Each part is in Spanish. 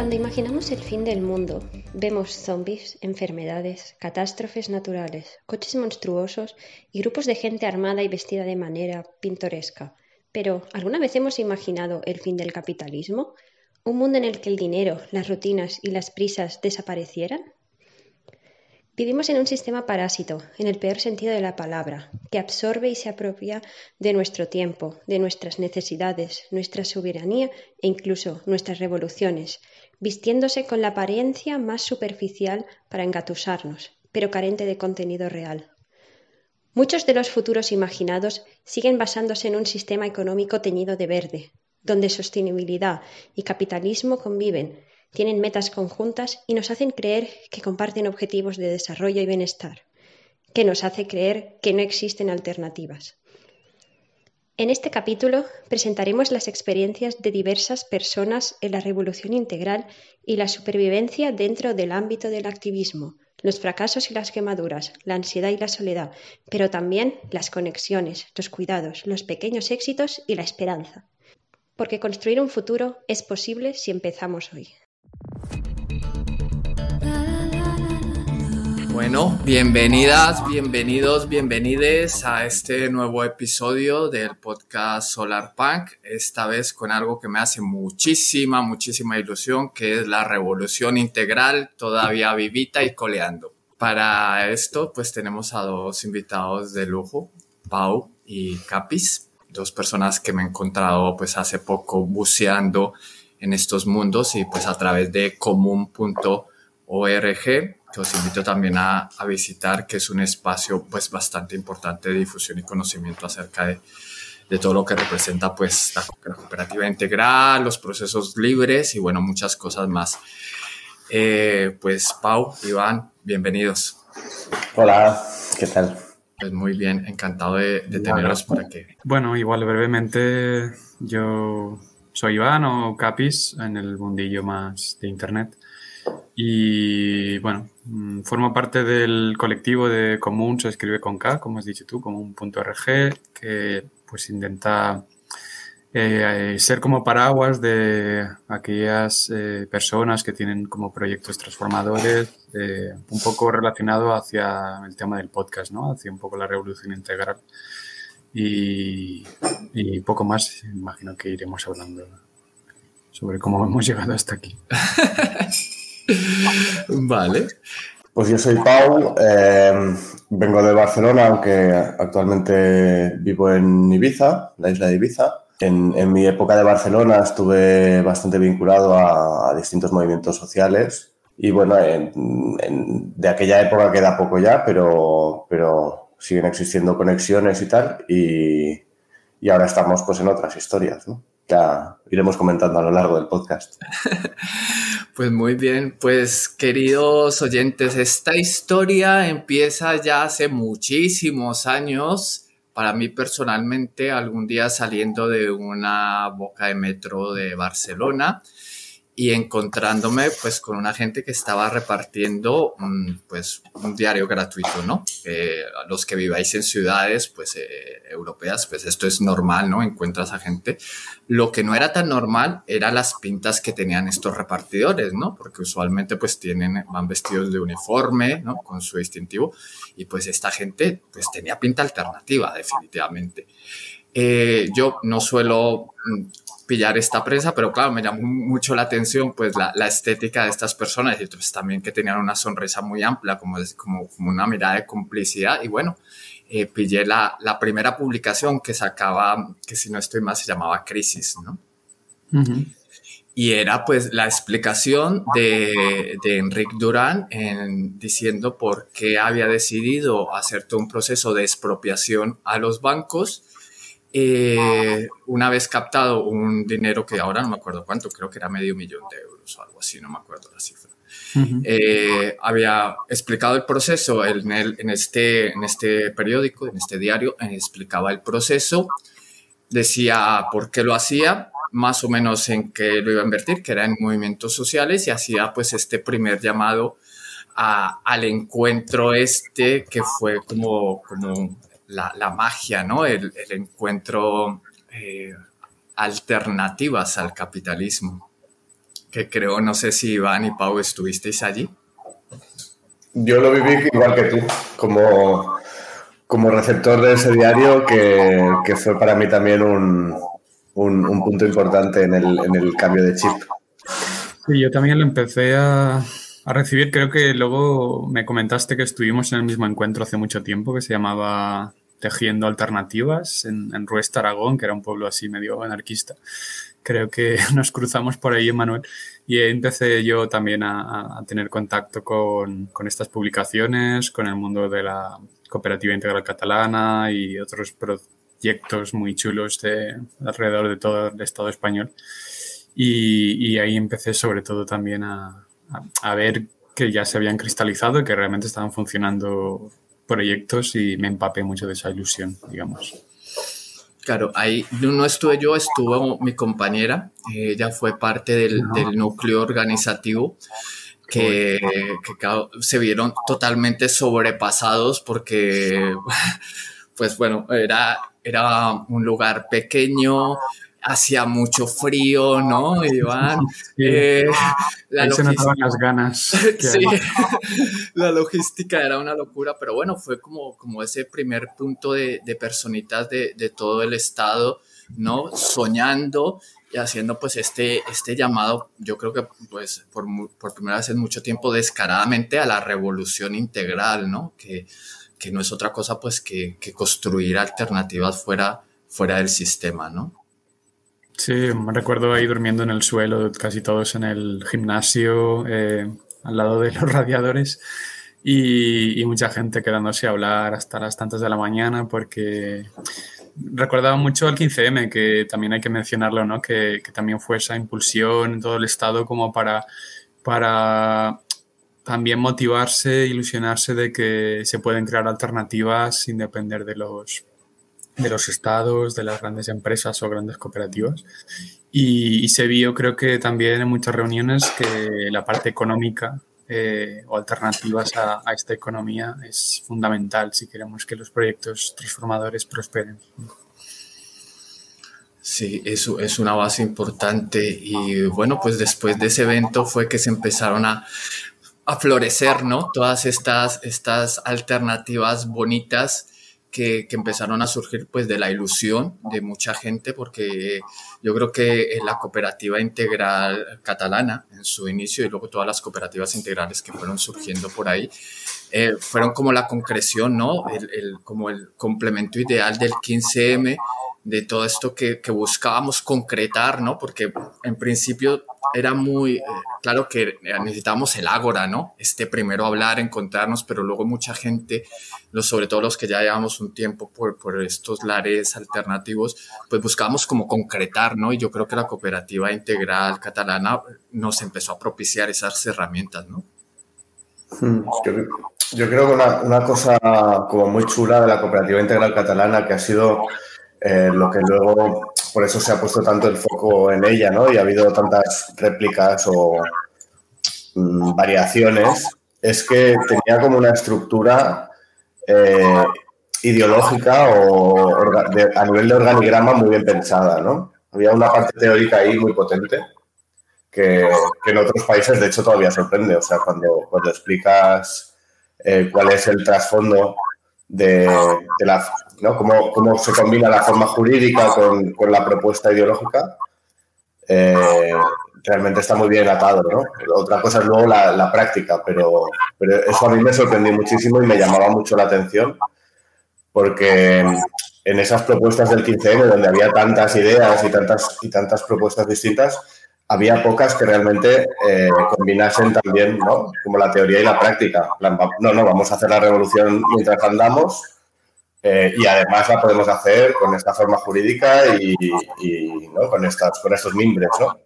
Cuando imaginamos el fin del mundo, vemos zombies, enfermedades, catástrofes naturales, coches monstruosos y grupos de gente armada y vestida de manera pintoresca. Pero, ¿alguna vez hemos imaginado el fin del capitalismo? ¿Un mundo en el que el dinero, las rutinas y las prisas desaparecieran? Vivimos en un sistema parásito, en el peor sentido de la palabra, que absorbe y se apropia de nuestro tiempo, de nuestras necesidades, nuestra soberanía e incluso nuestras revoluciones, vistiéndose con la apariencia más superficial para engatusarnos, pero carente de contenido real. Muchos de los futuros imaginados siguen basándose en un sistema económico teñido de verde, donde sostenibilidad y capitalismo conviven, tienen metas conjuntas y nos hacen creer que comparten objetivos de desarrollo y bienestar, que nos hace creer que no existen alternativas. En este capítulo presentaremos las experiencias de diversas personas en la revolución integral y la supervivencia dentro del ámbito del activismo, los fracasos y las quemaduras, la ansiedad y la soledad, pero también las conexiones, los cuidados, los pequeños éxitos y la esperanza. Porque construir un futuro es posible si empezamos hoy. Bueno, bienvenidas, bienvenidos, bienvenides a este nuevo episodio del podcast Solar Punk, esta vez con algo que me hace muchísima, muchísima ilusión, que es la revolución integral todavía vivita y coleando. Para esto, pues tenemos a dos invitados de lujo, Pau y Capis, dos personas que me he encontrado pues hace poco buceando en estos mundos y pues a través de común.org que os invito también a, a, visitar, que es un espacio pues bastante importante de difusión y conocimiento acerca de, de todo lo que representa pues la, cooperativa integral, los procesos libres y bueno, muchas cosas más. Eh, pues Pau, Iván, bienvenidos. Hola, ¿qué tal? Pues muy bien, encantado de, de teneros por aquí. Bueno, igual brevemente, yo soy Iván o Capis en el mundillo más de Internet. Y bueno, mm, formo parte del colectivo de Común, se escribe con K, como has dicho tú, común.org, que pues intenta eh, ser como paraguas de aquellas eh, personas que tienen como proyectos transformadores, eh, un poco relacionado hacia el tema del podcast, ¿no? Hacia un poco la revolución integral. Y, y poco más, imagino que iremos hablando sobre cómo hemos llegado hasta aquí. vale. Pues yo soy Pau, eh, vengo de Barcelona, aunque actualmente vivo en Ibiza, la isla de Ibiza. En, en mi época de Barcelona estuve bastante vinculado a, a distintos movimientos sociales y bueno, en, en, de aquella época queda poco ya, pero, pero siguen existiendo conexiones y tal y, y ahora estamos pues en otras historias, ¿no? Ya iremos comentando a lo largo del podcast. Pues muy bien, pues queridos oyentes, esta historia empieza ya hace muchísimos años. Para mí personalmente, algún día saliendo de una boca de metro de Barcelona y encontrándome pues con una gente que estaba repartiendo un, pues un diario gratuito, ¿no? Eh, los que viváis en ciudades pues eh, europeas, pues esto es normal, ¿no? Encuentras a gente. Lo que no era tan normal era las pintas que tenían estos repartidores, ¿no? Porque usualmente pues tienen, van vestidos de uniforme, ¿no? Con su distintivo y pues esta gente pues tenía pinta alternativa definitivamente. Eh, yo no suelo pillar esta presa, pero claro, me llamó mucho la atención pues la, la estética de estas personas y pues, también que tenían una sonrisa muy amplia, como, como, como una mirada de complicidad y bueno, eh, pillé la, la, primera publicación que sacaba, que si no estoy mal se llamaba Crisis, ¿no? Uh -huh. Y era pues la explicación de, de Enrique Durán en, diciendo por qué había decidido hacer todo un proceso de expropiación a los bancos eh, una vez captado un dinero que ahora no me acuerdo cuánto, creo que era medio millón de euros o algo así, no me acuerdo la cifra. Uh -huh. eh, había explicado el proceso en, el, en, este, en este periódico, en este diario, eh, explicaba el proceso, decía por qué lo hacía, más o menos en qué lo iba a invertir, que era en movimientos sociales, y hacía pues este primer llamado a, al encuentro este que fue como, como la, la magia, ¿no? El, el encuentro, eh, alternativas al capitalismo. que creo, no sé si Iván y Pau estuvisteis allí. Yo lo viví igual que tú, como, como receptor de ese diario, que, fue para mí también un, punto importante en el, en el, cambio de chip. Sí, yo también lo empecé a, a recibir. Creo que luego me comentaste que estuvimos en el mismo encuentro hace mucho tiempo, que se llamaba Tejiendo Alternativas, en, en Ruesta, Aragón, que era un pueblo así medio anarquista creo que nos cruzamos por ahí, Manuel, y empecé yo también a, tener contacto con, con, estas publicaciones, con el mundo de la cooperativa integral catalana y otros proyectos muy chulos de, alrededor de todo el Estado español. Y, y ahí empecé sobre todo también a, a, ver que ya se habían cristalizado, que realmente estaban funcionando proyectos y me empapé mucho de esa ilusión, digamos. Claro, ahí no estuve yo, estuvo mi compañera, ella fue parte del, núcleo organizativo que, se vieron totalmente sobrepasados porque, pues bueno, era, era un lugar pequeño, hacía mucho frío, ¿no, Iván? Eh, la Ahí se notaban las ganas. sí, la logística era una locura, pero bueno, fue como, como ese primer punto de, de personitas de, de, todo el estado, ¿no? Soñando y haciendo pues este, este llamado, yo creo que pues por, por primera vez en mucho tiempo descaradamente a la revolución integral, ¿no? Que, que no es otra cosa pues que, que construir alternativas fuera, fuera del sistema, ¿no? Sí, me recuerdo ahí durmiendo en el suelo, casi todos en el gimnasio, eh, al lado de los radiadores, y, mucha gente quedándose a hablar hasta las tantas de la mañana, porque recordaba mucho al 15M, que también hay que mencionarlo, ¿no? Que, también fue esa impulsión en todo el Estado como para, para también motivarse, ilusionarse de que se pueden crear alternativas sin depender de los de los estados, de las grandes empresas o grandes cooperativas. Y, se vio, creo que también en muchas reuniones, que la parte económica eh, o alternativas a, esta economía es fundamental si queremos que los proyectos transformadores prosperen. Sí, eso es una base importante y bueno, pues después de ese evento fue que se empezaron a, a florecer, ¿no? Todas estas, estas alternativas bonitas que, empezaron a surgir pues de la ilusión de mucha gente porque yo creo que la cooperativa integral catalana en su inicio y luego todas las cooperativas integrales que fueron surgiendo por ahí eh, fueron como la concreción, ¿no? El, como el complemento ideal del 15M de todo esto que, buscábamos concretar, ¿no? Porque en principio era muy eh, claro que necesitábamos el ágora, ¿no? Este primero hablar, encontrarnos, pero luego mucha gente, sobre todo los que ya llevamos un tiempo por, por estos lares alternativos, pues buscábamos como concretar, ¿no? Y yo creo que la cooperativa integral catalana nos empezó a propiciar esas herramientas, ¿no? Hmm, yo, creo que una, una, cosa como muy chula de la cooperativa integral catalana que ha sido eh, lo que luego por eso se ha puesto tanto el foco en ella, ¿no? Y ha habido tantas réplicas o mm, variaciones, es que tenía como una estructura eh, ideológica o a nivel de organigrama muy bien pensada, ¿no? Había una parte teórica ahí muy potente que, en otros países, de hecho, todavía sorprende. O sea, cuando, cuando explicas eh, cuál es el trasfondo de, la ¿no? Cómo, se combina la forma jurídica con, la propuesta ideológica, eh, realmente está muy bien atado, ¿no? Otra cosa es luego la, práctica, pero, pero, eso a mí me sorprendió muchísimo y me llamaba mucho la atención, porque en esas propuestas del 15M, donde había tantas ideas y tantas, y tantas propuestas distintas, había pocas que realmente eh, combinasen también, ¿no? Como la teoría y la práctica. No, no, vamos a hacer la revolución mientras andamos, eh, y además la podemos hacer con esta forma jurídica y, ¿no? con, estas, con estos mimbres, ¿no?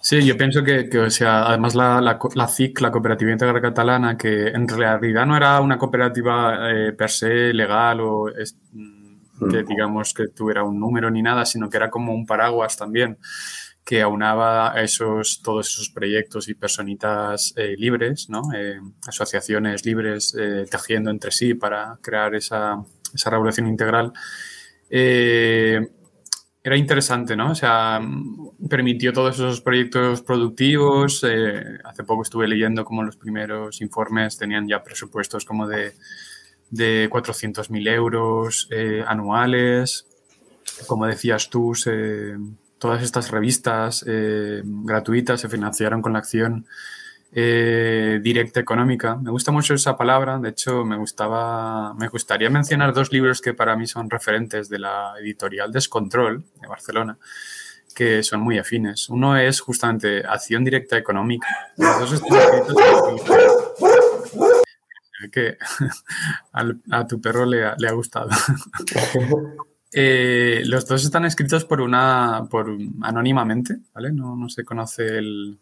Sí, yo pienso que, que o sea, además la, la, la, CIC, la Cooperativa Integral Catalana, que en realidad no era una cooperativa eh, per se legal o mm, que mm. digamos que tuviera un número ni nada, sino que era como un paraguas también que aunaba esos, todos esos proyectos y personitas eh, libres, ¿no? Eh, asociaciones libres eh, tejiendo entre sí para crear esa, esa revolución integral. era interesante, ¿no? O sea, permitió todos esos proyectos productivos. Hace poco estuve leyendo como los primeros informes tenían ya presupuestos como de, de 400.000 euros anuales. Como decías tú, todas estas revistas gratuitas se financiaron con la acción eh, directa económica. Me gusta mucho esa palabra. De hecho, me gustaba, me gustaría mencionar dos libros que para mí son referentes de la editorial Descontrol de Barcelona, que son muy afines. Uno es justamente Acción Directa Económica. Los dos están que a tu perro le ha, gustado. Eh, los dos están escritos por una, por anónimamente, ¿vale? No, no se conoce el,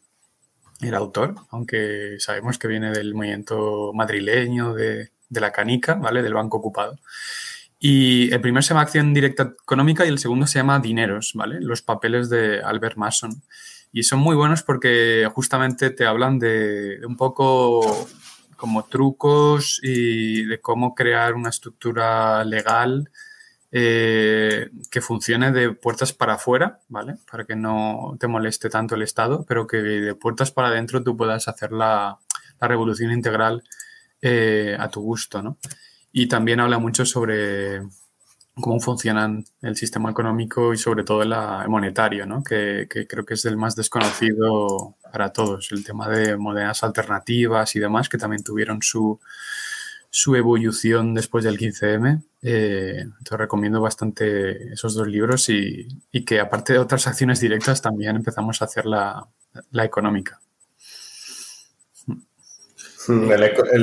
el autor, aunque sabemos que viene del movimiento madrileño de, la canica, ¿vale? Del banco ocupado. Y el primero se llama Acción Directa Económica y el segundo se llama Dineros, ¿vale? Los papeles de Albert Mason. Y son muy buenos porque justamente te hablan de un poco como trucos y de cómo crear una estructura legal eh, que funcione de puertas para afuera, ¿vale? Para que no te moleste tanto el Estado, pero que de puertas para adentro tú puedas hacer la, revolución integral eh, a tu gusto, ¿no? Y también habla mucho sobre cómo funcionan el sistema económico y sobre todo el monetario, ¿no? Que, que, creo que es el más desconocido para todos. El tema de monedas alternativas y demás, que también tuvieron su, su evolución después del 15M. Eh, te recomiendo bastante esos dos libros y, que aparte de otras acciones directas también empezamos a hacer la, económica. Mm,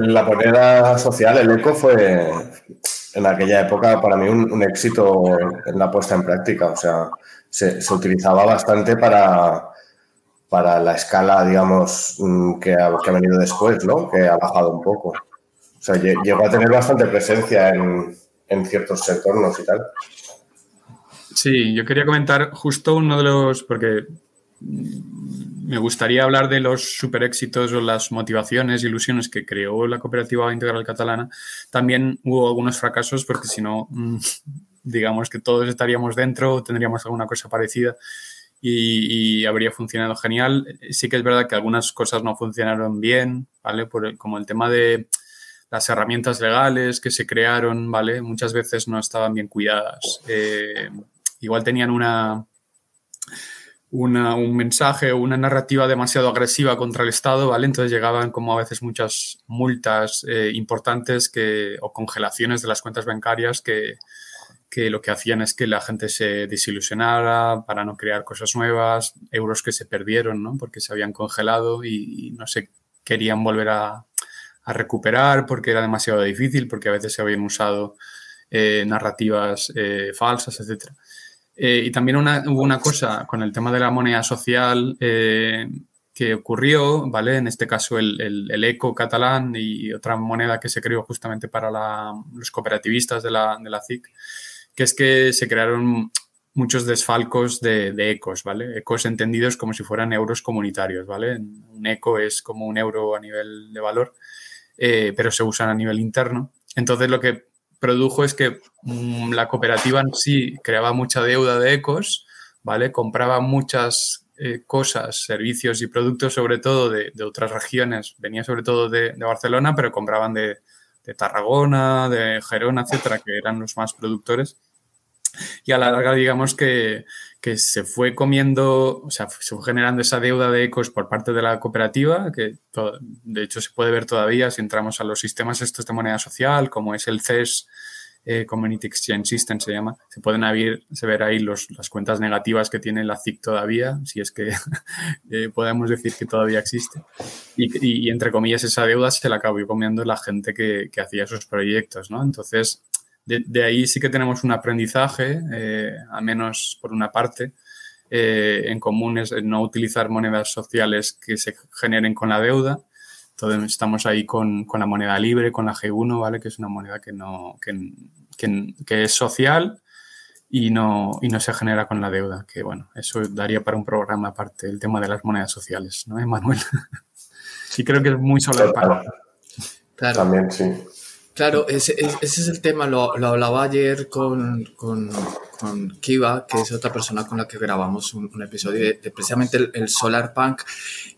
la moneda social, el eco, fue en aquella época para mí un, éxito en la puesta en práctica. O sea, se, utilizaba bastante para, para la escala, digamos, mm, que ha, que ha venido después, ¿no? Que ha bajado un poco. Sea, llegó a tener bastante presencia en, ciertos entornos y tal. Sí, yo quería comentar justo uno de los, porque me gustaría hablar de los super éxitos o las motivaciones, ilusiones que creó la cooperativa integral catalana. También hubo algunos fracasos porque si no, mm, digamos que todos estaríamos dentro tendríamos alguna cosa parecida y, habría funcionado genial. Sí que es verdad que algunas cosas no funcionaron bien, ¿vale? Como el tema de las herramientas legales que se crearon, ¿vale? Muchas veces no estaban bien cuidadas. Eh, igual tenían una, un mensaje o una narrativa demasiado agresiva contra el Estado, ¿vale? Entonces llegaban como a veces muchas multas eh, importantes que, o congelaciones de las cuentas bancarias que, que lo que hacían es que la gente se desilusionara para no crear cosas nuevas, euros que se perdieron, ¿no? Porque se habían congelado y no se querían volver a, a recuperar porque era demasiado difícil, porque a veces se habían usado eh, narrativas eh, falsas, etc. Eh, y también hubo una cosa con el tema de la moneda social que ocurrió, ¿vale? En este caso el, el, eco catalán y otra moneda que se creó justamente para los cooperativistas de la, de la CIC, que es que se crearon muchos desfalcos de, de, ecos, ¿vale? Ecos entendidos como si fueran euros comunitarios, ¿vale? Un eco es como un euro a nivel de valor eh, pero se usan a nivel interno. Entonces lo que produjo es que mm, la cooperativa en sí creaba mucha deuda de ecos, ¿vale? Compraba muchas eh, cosas, servicios y productos, sobre todo de, otras regiones. Venía sobre todo de, Barcelona, pero compraban de, de, Tarragona, de Gerona, etcétera, que eran los más productores. Y a la larga, digamos que que se fue comiendo, o sea, se fue generando esa deuda de ecos por parte de la cooperativa, que de hecho se puede ver todavía si entramos a los sistemas estos de moneda social, como es el CES, eh, Community Exchange System se llama, se pueden ver, se ver ahí los, las cuentas negativas que tiene la CIC todavía, si es que eh, podemos decir que todavía existe. Y, entre comillas, esa deuda se la acabó comiendo la gente que, que hacía esos proyectos, ¿no? Entonces, de, ahí sí que tenemos un aprendizaje, eh, al menos por una parte, eh, en común es no utilizar monedas sociales que se generen con la deuda. Entonces estamos ahí con, la moneda libre, con la G1, ¿vale? Que es una moneda que, no, que, es social y no, y no se genera con la deuda. Que bueno, eso daría para un programa aparte, el tema de las monedas sociales, ¿no, Emanuel? sí creo que es muy solar para. Claro. También, sí. Claro, ese, es el tema, lo, hablaba ayer con, con Kiva, que es otra persona con la que grabamos un, episodio de, precisamente el, Solar Punk,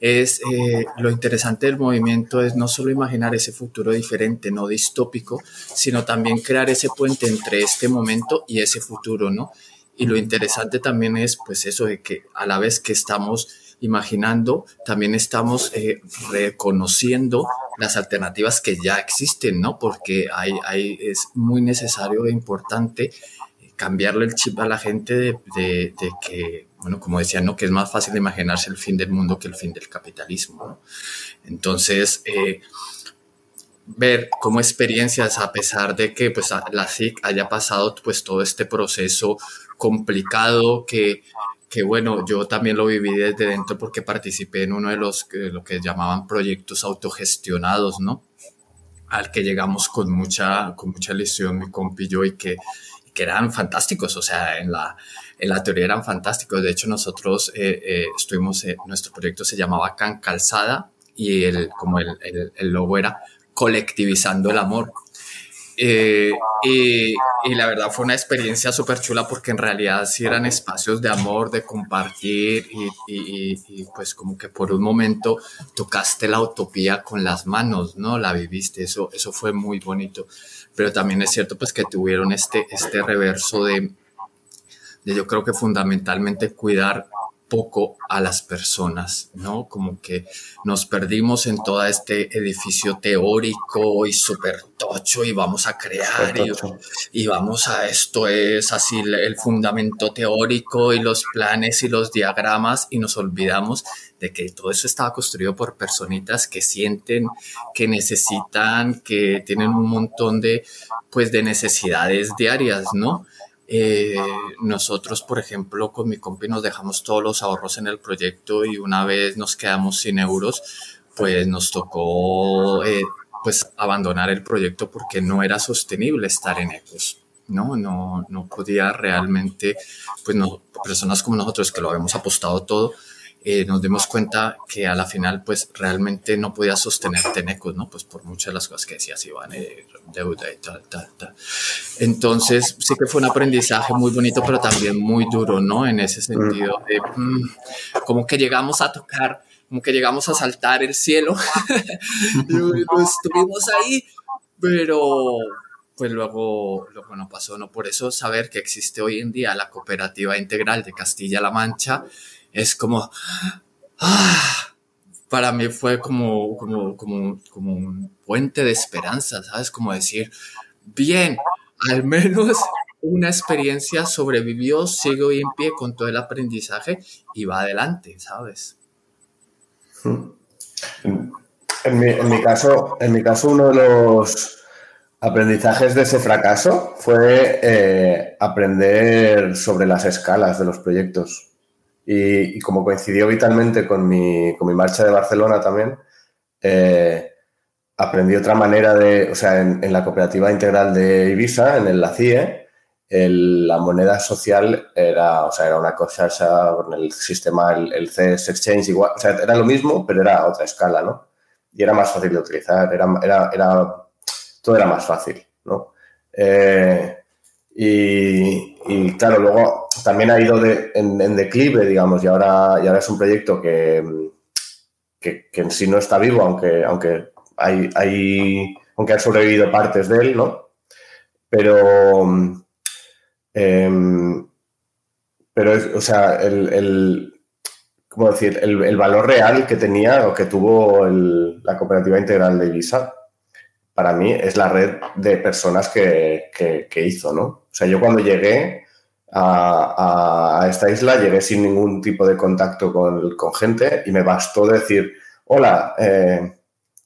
es eh, lo interesante del movimiento es no solo imaginar ese futuro diferente, no distópico, sino también crear ese puente entre este momento y ese futuro, ¿no? Y lo interesante también es, pues eso de que a la vez que estamos imaginando, también estamos eh, reconociendo las alternativas que ya existen, ¿no? Porque hay, es muy necesario e importante cambiarle el chip a la gente de, que, bueno, como decía, ¿no? que es más fácil imaginarse el fin del mundo que el fin del capitalismo. Entonces, eh, ver como experiencias, a pesar de que pues, la SIC haya pasado pues, todo este proceso complicado que, que, bueno, yo también lo viví desde dentro porque participé en uno de los lo que llamaban proyectos autogestionados, ¿no? Al que llegamos con mucha, con mucha ilusión mi compi y yo y que que eran fantásticos, o sea, en la, en la teoría eran fantásticos. De hecho, nosotros eh, eh, estuvimos, eh, nuestro proyecto se llamaba Can Calzada y el, como el, el logo era colectivizando el amor. Eh, y, la verdad fue una experiencia súper chula porque en realidad sí eran espacios de amor, de compartir y, y, pues como que por un momento tocaste la utopía con las manos, ¿no? La viviste, eso, eso fue muy bonito. Pero también es cierto pues que tuvieron este, este reverso de, de yo creo que fundamentalmente cuidar poco a las personas, ¿no? Como que nos perdimos en todo este edificio teórico y súper tocho y vamos a crear y, vamos a esto es así el fundamento teórico y los planes y los diagramas y nos olvidamos de que todo eso estaba construido por personitas que sienten, que necesitan, que tienen un montón de, pues, de necesidades diarias, ¿no? Eh, nosotros, por ejemplo, con mi compi nos dejamos todos los ahorros en el proyecto y una vez nos quedamos sin euros, pues nos tocó eh, pues abandonar el proyecto porque no era sostenible estar en Ecos. ¿no? No, no podía realmente, pues no, personas como nosotros que lo habíamos apostado todo, eh, nos dimos cuenta que a la final pues realmente no podía sostener Tenecos, ¿no? Pues por muchas de las cosas que decías, Iván, eh, deuda y tal, tal, tal. Entonces sí que fue un aprendizaje muy bonito, pero también muy duro, ¿no? En ese sentido de mm, como que llegamos a tocar, como que llegamos a saltar el cielo y estuvimos ahí, pero pues luego, luego no pasó, ¿no? Por eso saber que existe hoy en día la cooperativa integral de Castilla-La Mancha es como, ah, para mí fue como, como, como, como un puente de esperanza, ¿sabes? Como decir, bien, al menos una experiencia sobrevivió, sigue hoy en pie con todo el aprendizaje y va adelante, ¿sabes? En mi, en mi, caso, en mi caso, uno de los aprendizajes de ese fracaso fue eh, aprender sobre las escalas de los proyectos. Y, como coincidió vitalmente con mi, con mi, marcha de Barcelona también, eh, aprendí otra manera de, o sea, en, la cooperativa integral de Ibiza, en el, la CIE, la moneda social era, o sea, era una cosa, con el sistema, el, el Exchange igual, o sea, era lo mismo, pero era a otra escala, ¿no? Y era más fácil de utilizar, era, era, todo era más fácil, ¿no? Eh, y, claro, luego también ha ido en, declive, digamos, y ahora, y ahora es un proyecto que, que, en sí no está vivo, aunque, aunque, hay, hay, aunque han sobrevivido partes de él, ¿no? Pero, em, pero o sea, el, el ¿cómo decir? El, valor real que tenía o que tuvo la cooperativa integral de Ibiza para mí es la red de personas que, hizo, ¿no? O sea, yo cuando llegué a, esta isla llegué sin ningún tipo de contacto con, gente y me bastó decir, hola, eh,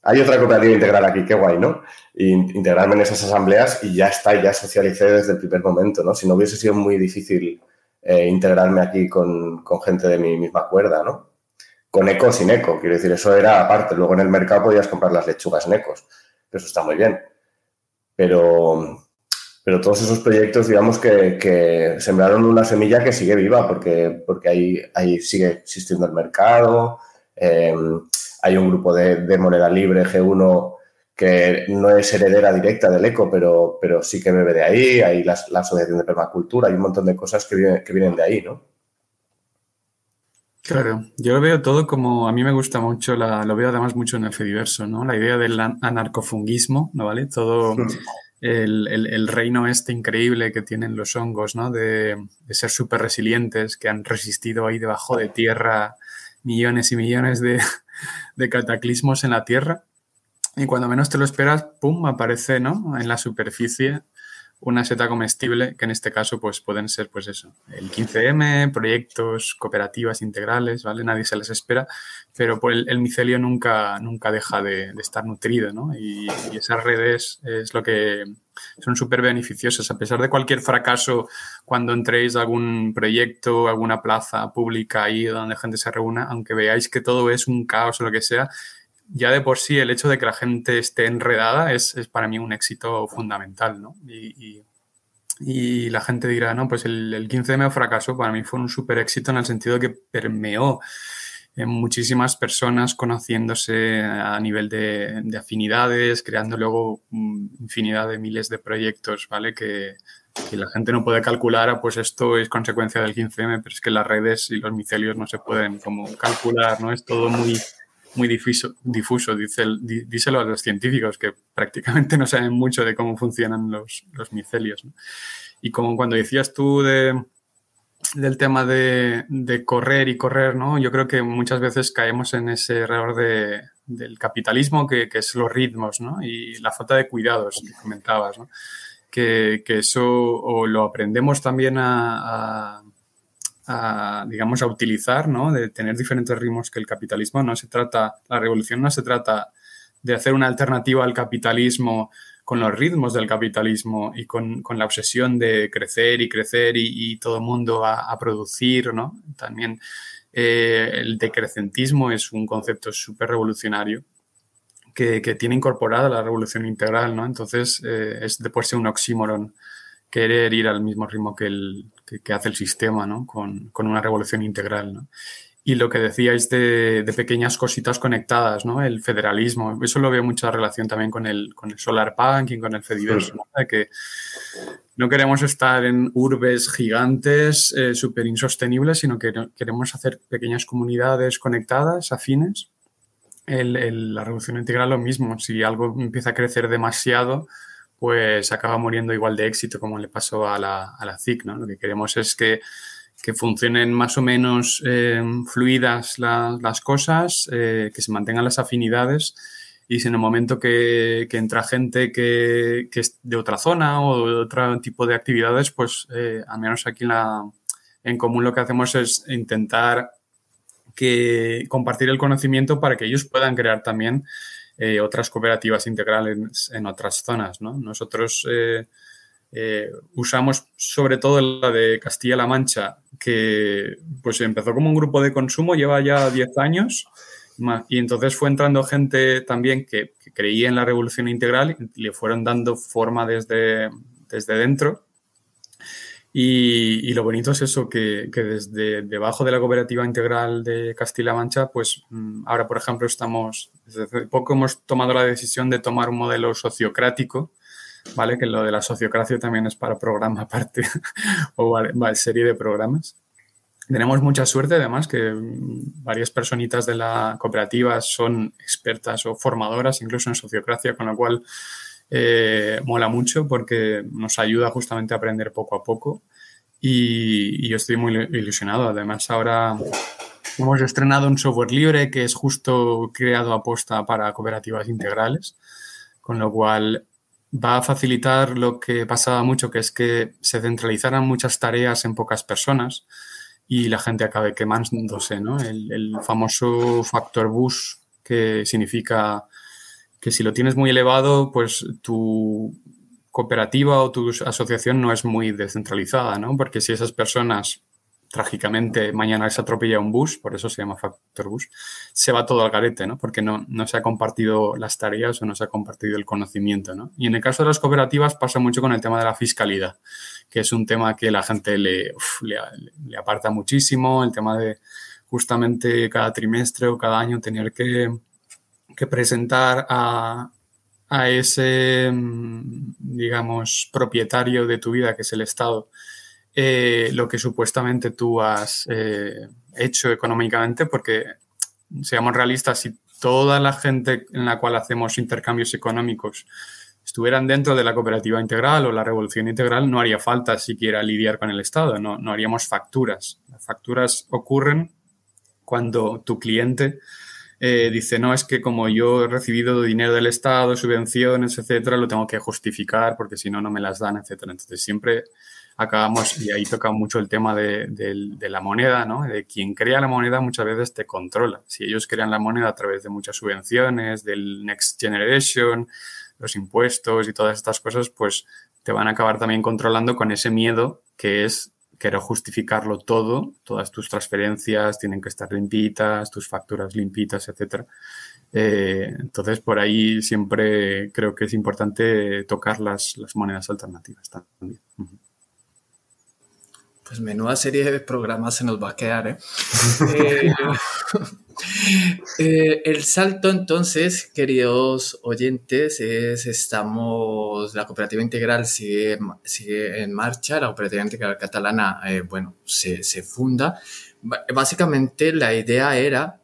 hay otra cooperativa integral aquí, qué guay, ¿no? Y integrarme en esas asambleas y ya está, ya socialicé desde el primer momento, ¿no? Si no hubiese sido muy difícil eh, integrarme aquí con, con, gente de mi misma cuerda, ¿no? Con eco sin eco, quiero decir, eso era aparte. Luego en el mercado podías comprar las lechugas en ecos eso está muy bien. Pero, pero todos esos proyectos, digamos que, sembraron una semilla que sigue viva, porque, porque ahí, ahí sigue existiendo el mercado, em, hay un grupo de, moneda libre G1 que no es heredera directa del eco, pero, pero sí que bebe de ahí, hay la, Asociación de Permacultura, hay un montón de cosas que vienen, que vienen de ahí, ¿no? Claro, yo lo veo todo como, a mí me gusta mucho, la, lo veo además mucho en el Fediverso, ¿no? La idea del anarcofungismo, ¿no vale? Todo el, el, reino este increíble que tienen los hongos, ¿no? De, ser súper resilientes, que han resistido ahí debajo de tierra millones y millones de, de cataclismos en la tierra y cuando menos te lo esperas, ¡pum!, aparece, ¿no? En la superficie una seta comestible, que en este caso, pues pueden ser, pues eso, el 15M, proyectos, cooperativas integrales, ¿vale? Nadie se les espera, pero pues, el, micelio nunca, nunca deja de, estar nutrido, ¿no? Y, esas redes es lo que son súper beneficiosas. A pesar de cualquier fracaso, cuando entréis a algún proyecto, alguna plaza pública ahí donde gente se reúna, aunque veáis que todo es un caos o lo que sea, ya de por sí el hecho de que la gente esté enredada es, para mí un éxito fundamental, ¿no? Y, la gente dirá, no, pues el, el 15M fracasó, para mí fue un súper éxito en el sentido que permeó en muchísimas personas conociéndose a nivel de, afinidades, creando luego mm, infinidad de miles de proyectos, ¿vale? Que, que, la gente no puede calcular, ah, pues esto es consecuencia del 15M, pero es que las redes y los micelios no se pueden como calcular, ¿no? Es todo muy muy difuso, difuso díselo a los científicos que prácticamente no saben mucho de cómo funcionan los, los micelios. Y como cuando decías tú de, del tema de, de, correr y correr, ¿no? Yo creo que muchas veces caemos en ese error de, del capitalismo que, que, es los ritmos, ¿no? Y la falta de cuidados que comentabas, ¿no? Que, que eso o lo aprendemos también a, a a, digamos, a utilizar, ¿no? De tener diferentes ritmos que el capitalismo. No se trata, la revolución no se trata de hacer una alternativa al capitalismo con los ritmos del capitalismo y con, con la obsesión de crecer y crecer y, todo el mundo a, producir, ¿no? También eh, el decrecentismo es un concepto súper revolucionario que, que, tiene incorporada la revolución integral, ¿no? Entonces eh, es de por sí un oxímoron querer ir al mismo ritmo que, el, que, hace el sistema, ¿no? Con, con, una revolución integral, ¿no? Y lo que decíais de, de, pequeñas cositas conectadas, ¿no? El federalismo, eso lo veo mucha relación también con el, con el solar y con el fediverso, ¿no? De que no queremos estar en urbes gigantes eh, súper insostenibles, sino que queremos hacer pequeñas comunidades conectadas, afines. El, el, la revolución integral lo mismo, si algo empieza a crecer demasiado, pues acaba muriendo igual de éxito como le pasó a la, a la CIC. ¿no? Lo que queremos es que, que funcionen más o menos eh, fluidas las cosas, eh, que se mantengan las afinidades y si en el momento que, que entra gente que, que, es de otra zona o de otro tipo de actividades, pues eh, al menos aquí en, la, en común lo que hacemos es intentar que compartir el conocimiento para que ellos puedan crear también eh, otras cooperativas integrales en otras zonas. ¿no? Nosotros eh, eh, usamos sobre todo la de Castilla-La Mancha, que pues empezó como un grupo de consumo, lleva ya 10 años. Y entonces fue entrando gente también que, que creía en la revolución integral y le fueron dando forma desde, desde dentro. Y, lo bonito es eso, que, desde debajo de la cooperativa integral de Castilla-La Mancha, pues mm, ahora, por ejemplo, estamos, desde poco hemos tomado la decisión de tomar un modelo sociocrático, ¿vale? Que lo de la sociocracia también es para programa aparte o vale, serie de programas. Tenemos mucha suerte, además, que mm, varias personitas de la cooperativa son expertas o formadoras incluso en sociocracia, con lo cual eh, mola mucho porque nos ayuda justamente a aprender poco a poco y, yo estoy muy ilusionado. Además, ahora hemos estrenado un software libre que es justo creado a posta para cooperativas integrales, con lo cual va a facilitar lo que pasaba mucho, que es que se centralizaran muchas tareas en pocas personas y la gente acabe quemándose, ¿no? El, el famoso factor bus, que significa que si lo tienes muy elevado, pues tu cooperativa o tu asociación no es muy descentralizada, ¿no? Porque si esas personas trágicamente mañana les atropella un bus, por eso se llama factor bus, se va todo al garete, ¿no? Porque no, no se ha compartido las tareas o no se ha compartido el conocimiento, ¿no? Y en el caso de las cooperativas pasa mucho con el tema de la fiscalidad, que es un tema que la gente le, le, le aparta muchísimo, el tema de justamente cada trimestre o cada año tener que que presentar a, a ese, mm, digamos, propietario de tu vida, que es el Estado, eh, lo que supuestamente tú has eh, hecho económicamente, porque seamos realistas, si toda la gente en la cual hacemos intercambios económicos estuvieran dentro de la cooperativa integral o la revolución integral, no haría falta siquiera lidiar con el Estado, no, no haríamos facturas. Las facturas ocurren cuando tu cliente eh, dice, no, es que como yo he recibido dinero del Estado, subvenciones, etcétera, lo tengo que justificar porque si no, no me las dan, etcétera. Entonces siempre acabamos, y ahí toca mucho el tema de, de, la moneda, ¿no? De quien crea la moneda muchas veces te controla. Si ellos crean la moneda a través de muchas subvenciones, del Next Generation, los impuestos y todas estas cosas, pues te van a acabar también controlando con ese miedo que es quiero justificarlo todo, todas tus transferencias tienen que estar limpitas, tus facturas limpitas, etcétera. Eh, entonces, por ahí siempre creo que es importante tocar las, las monedas alternativas también. Pues menuda serie de programas se nos va a quedar, ¿eh? eh, eh el salto entonces, queridos oyentes, es estamos, la cooperativa integral sigue, sigue en marcha, la cooperativa integral catalana, bueno, se, se funda. Básicamente la idea era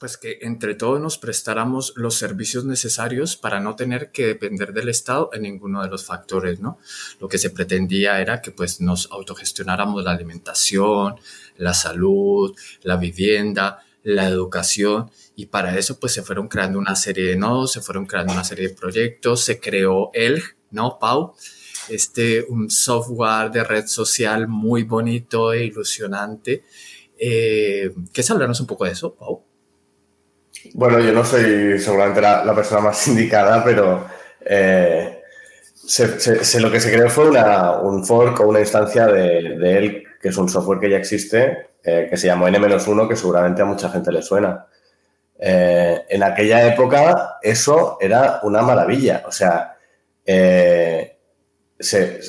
pues que entre todos nos prestáramos los servicios necesarios para no tener que depender del Estado en ninguno de los factores, ¿no? Lo que se pretendía era que pues nos autogestionáramos la alimentación, la salud, la vivienda, la educación y para eso pues se fueron creando una serie de nodos, se fueron creando una serie de proyectos, se creó el, ¿no, Pau? Este, un software de red social muy bonito e ilusionante. Eh, ¿Quieres hablarnos un poco de eso, Pau? Bueno, yo no soy seguramente la, persona más indicada, pero eh, lo que se creó fue un fork o una instancia de, él, que es un software que ya existe, eh, que se llamó N-1, que seguramente a mucha gente le suena. Eh, en aquella época eso era una maravilla, o sea, se,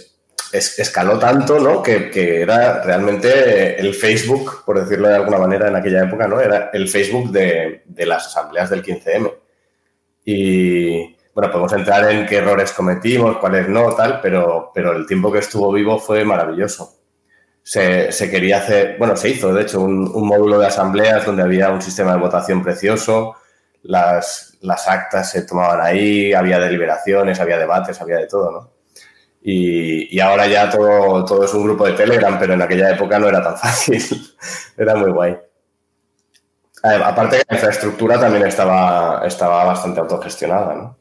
escaló tanto, ¿no? Que, era realmente el Facebook, por decirlo de alguna manera, en aquella época, ¿no? Era el Facebook de, las asambleas del 15M. Y, bueno, podemos entrar en qué errores cometimos, cuáles no, tal, pero, pero el tiempo que estuvo vivo fue maravilloso. Se, quería hacer, bueno, se hizo, de hecho, un, módulo de asambleas donde había un sistema de votación precioso, las, las actas se tomaban ahí, había deliberaciones, había debates, había de todo, ¿no? Y, ahora ya todo, todo es un grupo de Telegram, pero en aquella época no era tan fácil. era muy guay. Aparte que la infraestructura también estaba, estaba bastante autogestionada, ¿no?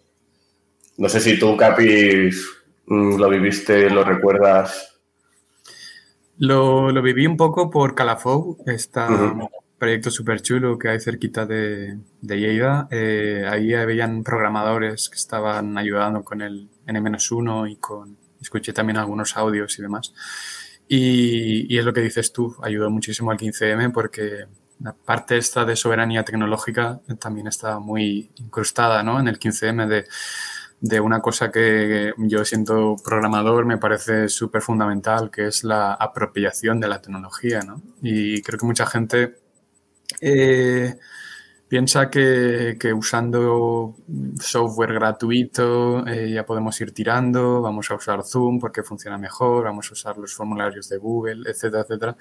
No sé si tú, Capis, mm, lo viviste, lo recuerdas. Lo, lo viví un poco por Calafou, este proyecto súper chulo que hay cerquita de, de Lleida. Eh, ahí habían programadores que estaban ayudando con el N-1 y con escuché también algunos audios y demás. Y, es lo que dices tú, ayudó muchísimo al 15M porque la parte esta de soberanía tecnológica también está muy incrustada ¿no? en el 15M de, de una cosa que yo siento programador me parece súper fundamental, que es la apropiación de la tecnología. ¿no? Y creo que mucha gente... Eh, Piensa que, usando software gratuito eh, ya podemos ir tirando, vamos a usar Zoom porque funciona mejor, vamos a usar los formularios de Google, etcétera, etcétera.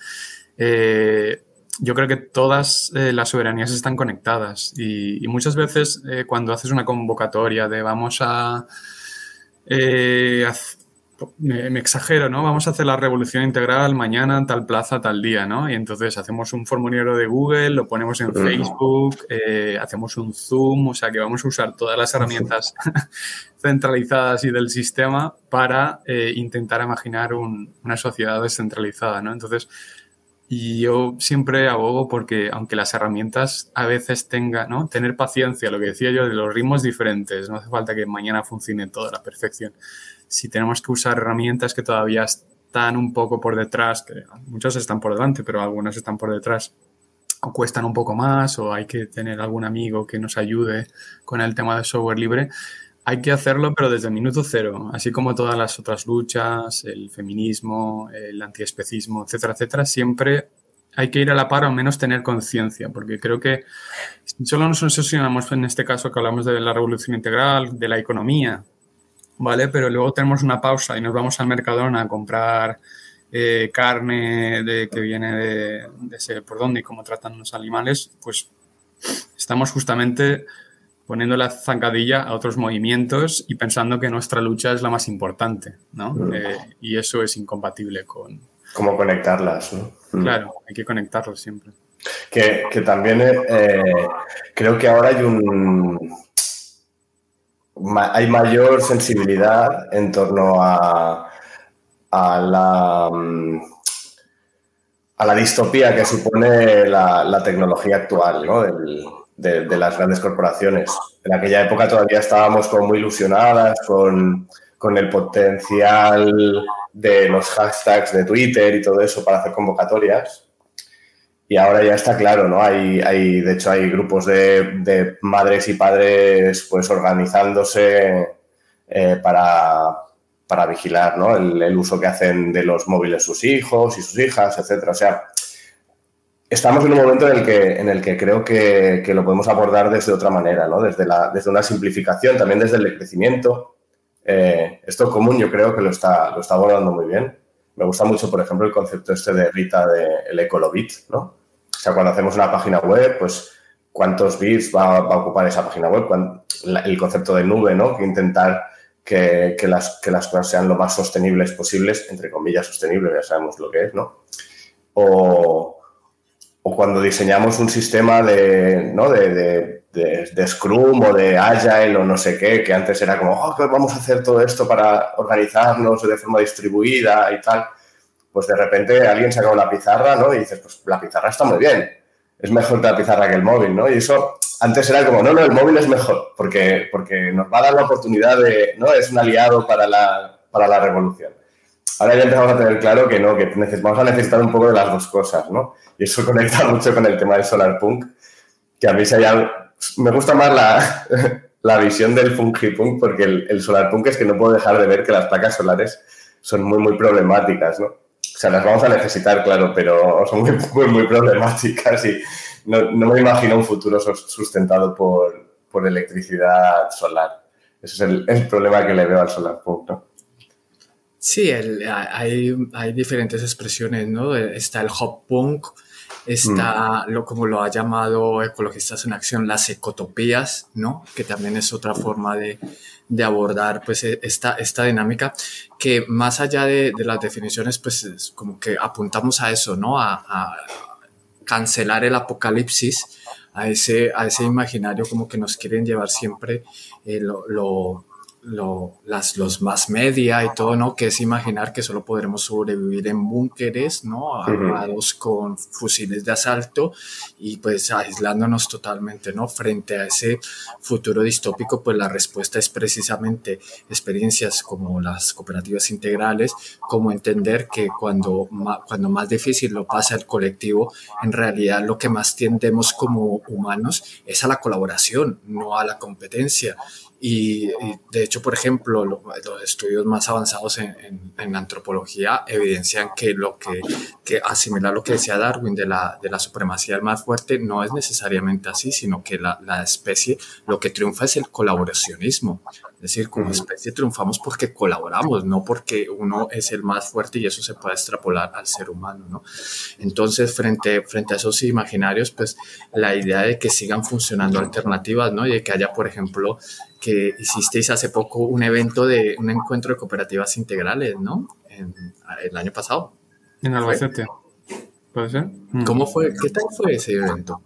Eh, yo creo que todas eh, las soberanías están conectadas y, muchas veces cuando haces una convocatoria de vamos a, me, exagero, ¿no? Vamos a hacer la revolución integral mañana en tal plaza, tal día, ¿no? Y entonces hacemos un formulario de Google, lo ponemos en Facebook, eh, hacemos un Zoom, o sea que vamos a usar todas las herramientas centralizadas y del sistema para eh, intentar imaginar una sociedad descentralizada, ¿no? Entonces, yo siempre abogo porque, aunque las herramientas a veces tengan, ¿no? Tener paciencia, lo que decía yo, de los ritmos diferentes, no hace falta que mañana funcione todo a la perfección si tenemos que usar herramientas que todavía están un poco por detrás, que muchas están por delante, pero algunas están por detrás, o cuestan un poco más, o hay que tener algún amigo que nos ayude con el tema de software libre, hay que hacerlo, pero desde el minuto cero, así como todas las otras luchas, el feminismo, el antiespecismo, etcétera, etcétera, siempre hay que ir a la par o al menos tener conciencia, porque creo que solo nos obsesionamos en este caso que hablamos de la revolución integral, de la economía, ¿vale? Pero luego tenemos una pausa y nos vamos al Mercadona a comprar eh, carne de, que viene de, de por dónde y cómo tratan los animales, pues estamos justamente poniendo la zancadilla a otros movimientos y pensando que nuestra lucha es la más importante, ¿no? Mm. Eh, y eso es incompatible con... Cómo conectarlas, ¿no? Mm. Claro, hay que conectarlos siempre. Que, también eh, creo que ahora hay un... hay mayor sensibilidad en torno a, la mm, a la distopía que supone la, tecnología actual, ¿no? de, las grandes corporaciones. En aquella época todavía estábamos como muy ilusionadas con, el potencial de los hashtags de Twitter y todo eso para hacer convocatorias. Y ahora ya está claro, ¿no? Hay, hay de hecho, hay grupos de, madres y padres pues organizándose eh, para, para, vigilar ¿no? el, uso que hacen de los móviles sus hijos y sus hijas, etcétera. O sea, estamos en un momento en el que, en el que creo que, lo podemos abordar desde otra manera, ¿no? Desde, la, desde una simplificación, también desde el crecimiento. Eh, esto común yo creo que lo está, lo está abordando muy bien. Me gusta mucho, por ejemplo, el concepto este de Rita del de Ecolobit, ¿no? O sea, cuando hacemos una página web, pues cuántos bits va, a ocupar esa página web, el concepto de nube, ¿no? Que intentar que, las, cosas sean lo más sostenibles posibles, entre comillas sostenibles, ya sabemos lo que es, ¿no? O, cuando diseñamos un sistema de, Scrum o de Agile o no sé qué, que antes era como, oh, vamos a hacer todo esto para organizarnos de forma distribuida y tal, pues de repente alguien saca una pizarra, ¿no? Y dices, pues la pizarra está muy bien, es mejor la pizarra que el móvil, ¿no? Y eso antes era como, no, no, el móvil es mejor, porque, porque nos va a dar la oportunidad de, ¿no? Es un aliado para la, para la revolución. Ahora ya empezamos a tener claro que no, que vamos a necesitar un poco de las dos cosas, ¿no? Y eso conecta mucho con el tema del solar punk, que a mí se me gusta más la, la visión del funky punk porque el, el solar punk es que no puedo dejar de ver que las placas solares son muy, muy problemáticas, ¿no? O sea, las vamos a necesitar, claro, pero son muy, muy, muy problemáticas y no, no, me imagino un futuro sustentado por, por electricidad solar. Ese es el, el problema que le veo al solar punk, ¿no? Sí, hay, hay, diferentes expresiones, ¿no? Está el hop punk, está mm. lo como lo ha llamado Ecologistas en Acción, las ecotopías, ¿no? Que también es otra forma de, de abordar pues e, esta, esta dinámica que más allá de, de las definiciones pues como que apuntamos a eso, ¿no? A, cancelar el apocalipsis, a ese, a ese imaginario como que nos quieren llevar siempre eh, lo lo, las, los más media y todo, ¿no? Que es imaginar que solo podremos sobrevivir en búnkeres, ¿no? Armados con fusiles de asalto y pues aislándonos totalmente, ¿no? Frente a ese futuro distópico, pues la respuesta es precisamente experiencias como las cooperativas integrales, como entender que cuando, cuando más difícil lo pasa el colectivo, en realidad lo que más tendemos como humanos es a la colaboración, no a la competencia y, de hecho, por ejemplo, los estudios más avanzados en, en, antropología evidencian que lo que, que asimilar lo que decía Darwin de la, de la supremacía del más fuerte no es necesariamente así, sino que la, la especie lo que triunfa es el colaboracionismo. Es decir, como especie triunfamos porque colaboramos, no porque uno es el más fuerte y eso se puede extrapolar al ser humano, ¿no? Entonces, frente, frente a esos imaginarios, pues la idea de que sigan funcionando alternativas, ¿no? Y de que haya, por ejemplo, que hicisteis hace poco un evento de un encuentro de cooperativas integrales, ¿no? En, el año pasado. En Albacete. ¿Puede ser? ¿Cómo fue? ¿Qué tal fue ese evento?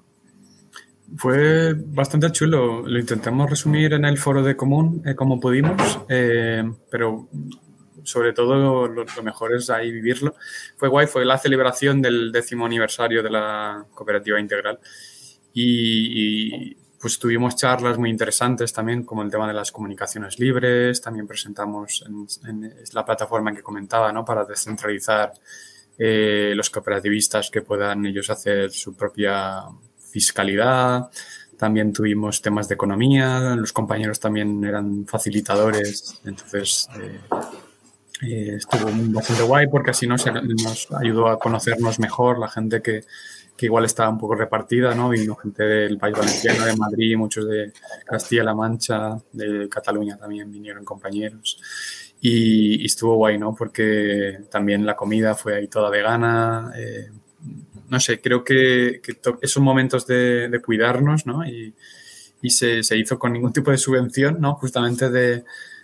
Fue bastante chulo. Lo intentamos resumir en el foro de común eh, como pudimos, eh, pero sobre todo lo, mejor es ahí vivirlo. Fue guay, fue la celebración del décimo aniversario de la cooperativa integral y, pues tuvimos charlas muy interesantes también, como el tema de las comunicaciones libres. También presentamos en, la plataforma que comentaba, ¿no? Para descentralizar eh, los cooperativistas que puedan ellos hacer su propia fiscalidad, también tuvimos temas de economía, los compañeros también eran facilitadores, entonces eh, Eh, estuvo bastante guay porque así nos, nos ayudó a conocernos mejor, la gente que, que igual estaba un poco repartida, ¿no? Vino gente del País Valenciano, de Madrid, muchos de Castilla-La Mancha, de Cataluña también vinieron compañeros. Y, estuvo guay, ¿no? Porque también la comida fue ahí toda vegana. Eh, no sé, creo que, que esos momentos de, de, cuidarnos, ¿no? Y, y se, se, hizo con ningún tipo de subvención, ¿no? Justamente de,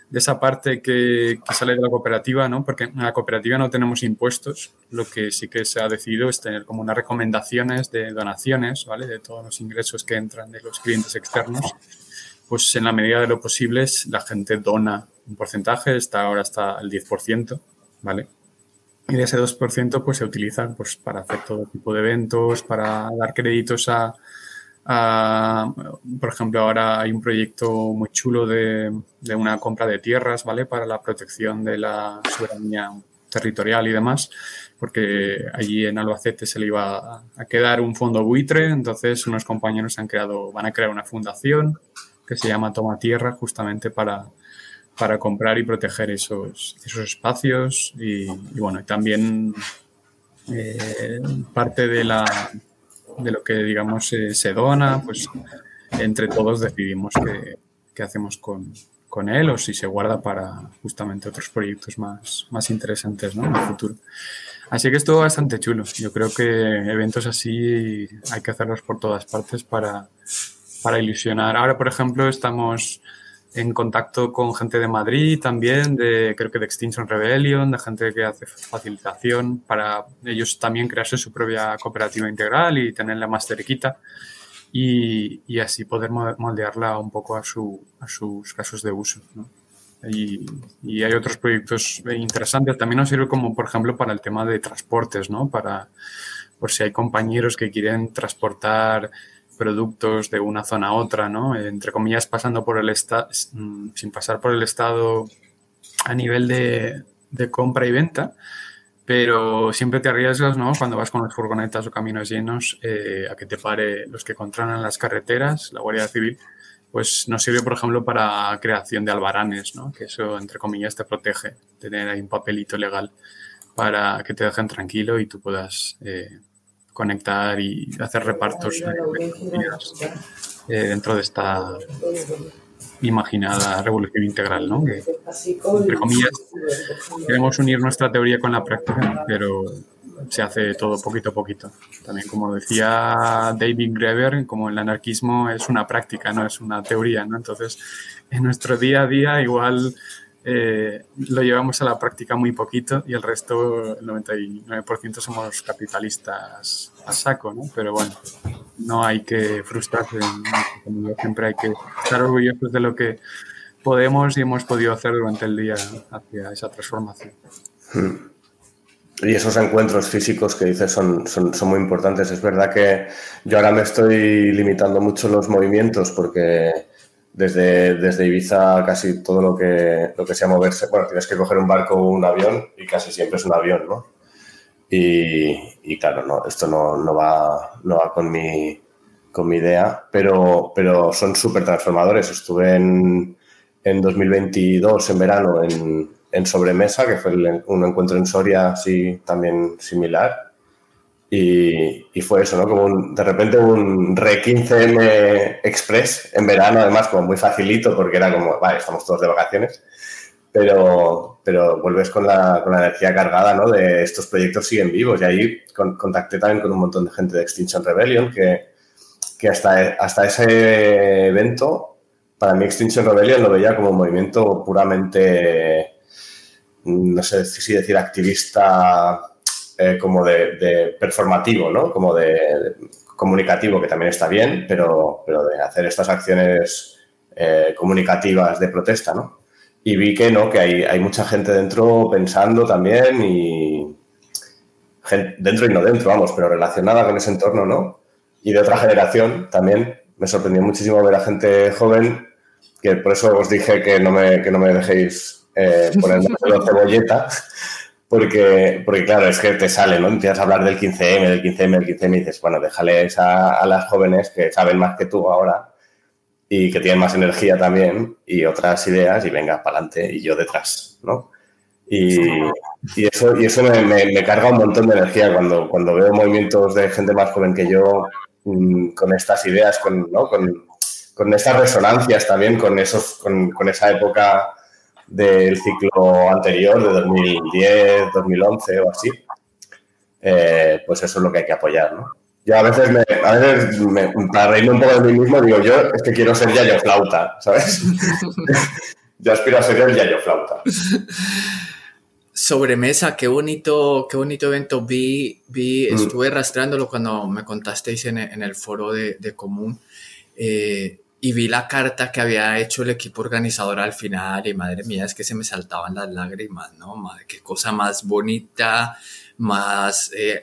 de esa parte que, que, sale de la cooperativa, ¿no? Porque en la cooperativa no tenemos impuestos, lo que sí que se ha decidido es tener como unas recomendaciones de donaciones, ¿vale? De todos los ingresos que entran de los clientes externos. Pues en la medida de lo posible la gente dona un porcentaje, está ahora está el 10%, ¿vale? Y de ese 2% pues se utiliza pues, para hacer todo tipo de eventos, para dar créditos a, por ejemplo, ahora hay un proyecto muy chulo de, de, una compra de tierras, ¿vale? Para la protección de la soberanía territorial y demás, porque allí en Albacete se le iba a quedar un fondo buitre, entonces unos compañeros han creado, van a crear una fundación que se llama Toma Tierra justamente para, para comprar y proteger esos, esos espacios y, y bueno, también eh, parte de la de lo que, digamos, se dona, pues entre todos decidimos qué, qué hacemos con, con, él o si se guarda para justamente otros proyectos más, más interesantes ¿no? en el futuro. Así que estuvo bastante chulo. Yo creo que eventos así hay que hacerlos por todas partes para, para ilusionar. Ahora, por ejemplo, estamos en contacto con gente de Madrid también, de creo que de Extinction Rebellion, de gente que hace facilitación para ellos también crearse su propia cooperativa integral y tenerla más cerquita y, y así poder moldearla un poco a, su, a sus casos de uso. ¿no? Y, y, hay otros proyectos interesantes. También nos sirve como, por ejemplo, para el tema de transportes, ¿no? Para, por si hay compañeros que quieren transportar productos de una zona a otra, ¿no? Entre comillas, pasando por el estado, mm, sin pasar por el estado a nivel de, de, compra y venta, pero siempre te arriesgas, ¿no? Cuando vas con las furgonetas o caminos llenos, eh, a que te pare los que controlan las carreteras, la Guardia Civil, pues nos sirve, por ejemplo, para creación de albaranes, ¿no? Que eso, entre comillas, te protege, tener ahí un papelito legal para que te dejen tranquilo y tú puedas eh, conectar y hacer repartos eh, dentro de esta imaginada revolución integral, ¿no? Entre comillas, queremos unir nuestra teoría con la práctica, pero se hace todo poquito a poquito. También, como decía David Greber, como el anarquismo es una práctica, no es una teoría, ¿no? Entonces, en nuestro día a día igual eh, lo llevamos a la práctica muy poquito y el resto, el 99% somos capitalistas a saco, ¿no? Pero bueno, no hay que frustrarse, siempre hay que estar orgullosos de lo que podemos y hemos podido hacer durante el día hacia esa transformación. Hmm. Y esos encuentros físicos que dices son, son, son, muy importantes. Es verdad que yo ahora me estoy limitando mucho los movimientos porque desde, desde Ibiza casi todo lo que, lo que sea moverse, bueno, tienes que coger un barco o un avión y casi siempre es un avión, ¿no? Y, claro, no, esto no, no, va, no va con mi, con mi idea, pero, pero son súper transformadores. Estuve en, en 2022, en verano, en, en Sobremesa, que fue un encuentro en Soria así también similar y, y, fue eso, ¿no? Como un, de repente un Re 15M Express en verano, además, como muy facilito, porque era como, vale, estamos todos de vacaciones, pero, pero vuelves con la, con la energía cargada, ¿no? De estos proyectos siguen vivos. Y ahí con, contacté también con un montón de gente de Extinction Rebellion que, que hasta, hasta ese evento, para mí Extinction Rebellion lo veía como un movimiento puramente, no sé si decir activista eh, como de, performativo, ¿no? Como de, de, comunicativo, que también está bien, pero, pero de hacer estas acciones eh, comunicativas de protesta, ¿no? Y vi que no, que hay, hay mucha gente dentro pensando también y gente, dentro y no dentro, vamos, pero relacionada con ese entorno, ¿no? Y de otra generación también me sorprendió muchísimo ver a gente joven, que por eso os dije que no me, que no me dejéis eh, poner cebolleta, porque, porque, claro, es que te sale, ¿no? Empiezas a hablar del 15M, del 15M, del 15M y dices, bueno, déjales a, a las jóvenes que saben más que tú ahora y que tienen más energía también y otras ideas y venga, para adelante y yo detrás, ¿no? Y, y eso, y eso me, carga un montón de energía cuando, cuando veo movimientos de gente más joven que yo mm, con estas ideas, con, ¿no? con, con estas resonancias también, con, esos, con, con, esa época del ciclo anterior, de 2010, 2011 o así. Eh, pues eso es lo que hay que apoyar, ¿no? Yo a veces, me, a veces me, para reírme un poco de mí mismo, digo, yo es que quiero ser Yayo Flauta, ¿sabes? yo aspiro a ser el Yayo Flauta. Sobremesa, qué bonito, qué bonito evento. Vi, vi, mm. estuve rastreándolo cuando me contasteis en, en el foro de, de Común eh, y vi la carta que había hecho el equipo organizador al final y madre mía, es que se me saltaban las lágrimas, ¿no? Madre, qué cosa más bonita, más, eh,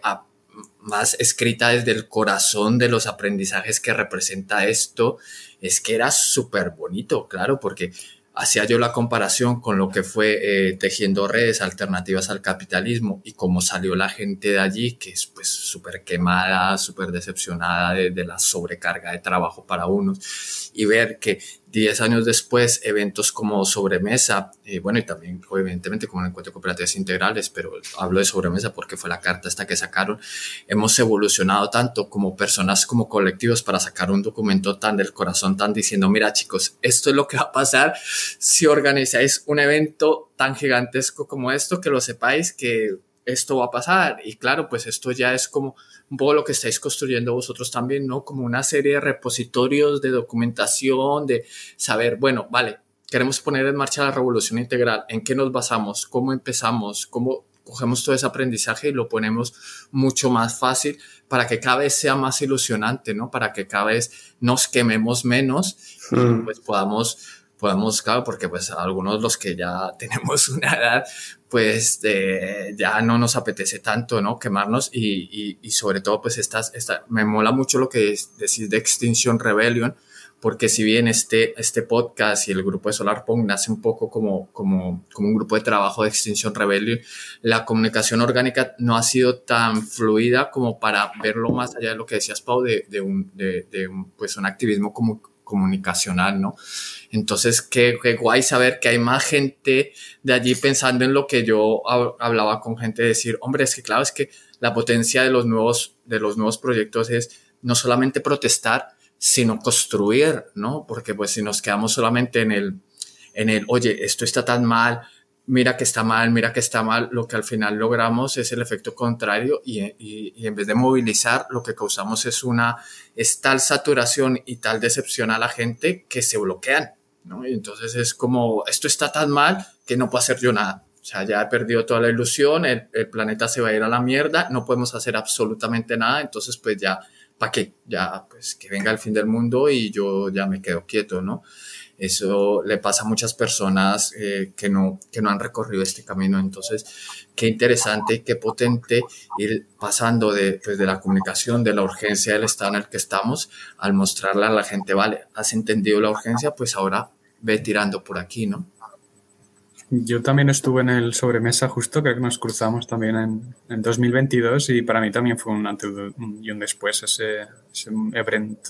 más escrita desde el corazón de los aprendizajes que representa esto. Es que era súper bonito, claro, porque hacía yo la comparación con lo que fue eh, tejiendo redes alternativas al capitalismo y cómo salió la gente de allí, que es pues súper quemada, súper decepcionada de, de, la sobrecarga de trabajo para unos, y ver que Diez años después, eventos como Sobremesa, y bueno, y también evidentemente como el Encuentro de Cooperativas Integrales, pero hablo de Sobremesa porque fue la carta esta que sacaron, hemos evolucionado tanto como personas, como colectivos para sacar un documento tan del corazón, tan diciendo, mira chicos, esto es lo que va a pasar si organizáis un evento tan gigantesco como esto, que lo sepáis que esto va a pasar. Y claro, pues esto ya es como un poco lo que estáis construyendo vosotros también, ¿no? Como una serie de repositorios de documentación, de saber, bueno, vale, queremos poner en marcha la revolución integral, ¿en qué nos basamos? ¿Cómo empezamos? ¿Cómo cogemos todo ese aprendizaje y lo ponemos mucho más fácil para que cada vez sea más ilusionante, ¿no? Para que cada vez nos quememos menos y mm. pues podamos podemos, claro, porque pues algunos los que ya tenemos una edad, pues eh, ya no nos apetece tanto, ¿no? Quemarnos y, y, sobre todo pues estas, esta, me mola mucho lo que decís de Extinction Rebellion, porque si bien este, este podcast y el grupo de SolarPunk nace un poco como, como, como un grupo de trabajo de Extinction Rebellion, la comunicación orgánica no ha sido tan fluida como para verlo más allá de lo que decías, Pau, de, de un, de, de un, pues un activismo como comunicacional, ¿no? Entonces, qué, qué, guay saber que hay más gente de allí pensando en lo que yo hablaba con gente, de decir, hombre, es que claro, es que la potencia de los nuevos, de los nuevos proyectos es no solamente protestar, sino construir, ¿no? Porque pues si nos quedamos solamente en el, en el, oye, esto está tan mal, mira que está mal, mira que está mal, lo que al final logramos es el efecto contrario y, en vez de movilizar, lo que causamos es una, es tal saturación y tal decepción a la gente que se bloquean, ¿no? Y entonces es como, esto está tan mal que no puedo hacer yo nada. O sea, ya he perdido toda la ilusión, el, el planeta se va a ir a la mierda, no podemos hacer absolutamente nada, entonces pues ya, ¿para qué? Ya, pues que venga el fin del mundo y yo ya me quedo quieto, ¿no? Eso le pasa a muchas personas eh, que, no, que no han recorrido este camino. Entonces, qué interesante y qué potente ir pasando de, pues, de la comunicación, de la urgencia del estado en el que estamos, al mostrarle a la gente, vale, has entendido la urgencia, pues ahora ve tirando por aquí, ¿no? Yo también estuve en el sobremesa justo, creo que nos cruzamos también en, en 2022 y para mí también fue un antes y un después ese, ese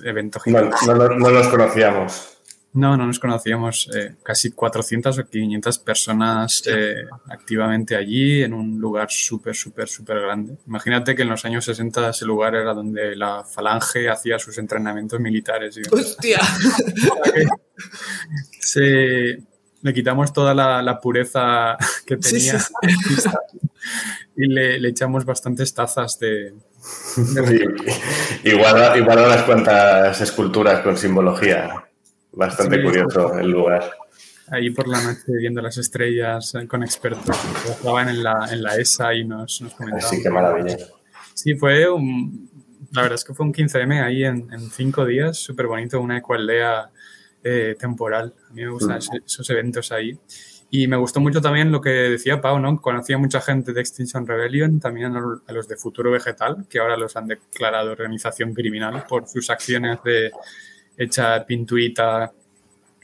evento gigante. No, no, no, nos conocíamos. No, no nos conocíamos. Eh, casi 400 o 500 personas eh, activamente allí, en un lugar súper, súper, súper grande. Imagínate que en los años 60 ese lugar era donde la falange hacía sus entrenamientos militares. ¡Hostia! Se, le quitamos toda la, pureza que tenía y le, echamos bastantes tazas de... igual, igual unas cuantas esculturas con simbología. Bastante curioso el lugar. Ahí por la noche viendo las estrellas eh, con expertos. Estaban en la, en la ESA y nos, nos comentaban. Sí, qué maravilla. Sí, fue un, la verdad es que fue un 15M ahí en, en cinco días, súper bonito, una ecualdea eh, temporal. A mí me gustan mm. esos eventos ahí. Y me gustó mucho también lo que decía Pau, ¿no? Conocía mucha gente de Extinction Rebellion, también a los de Futuro Vegetal, que ahora los han declarado organización criminal por sus acciones de echar pintuita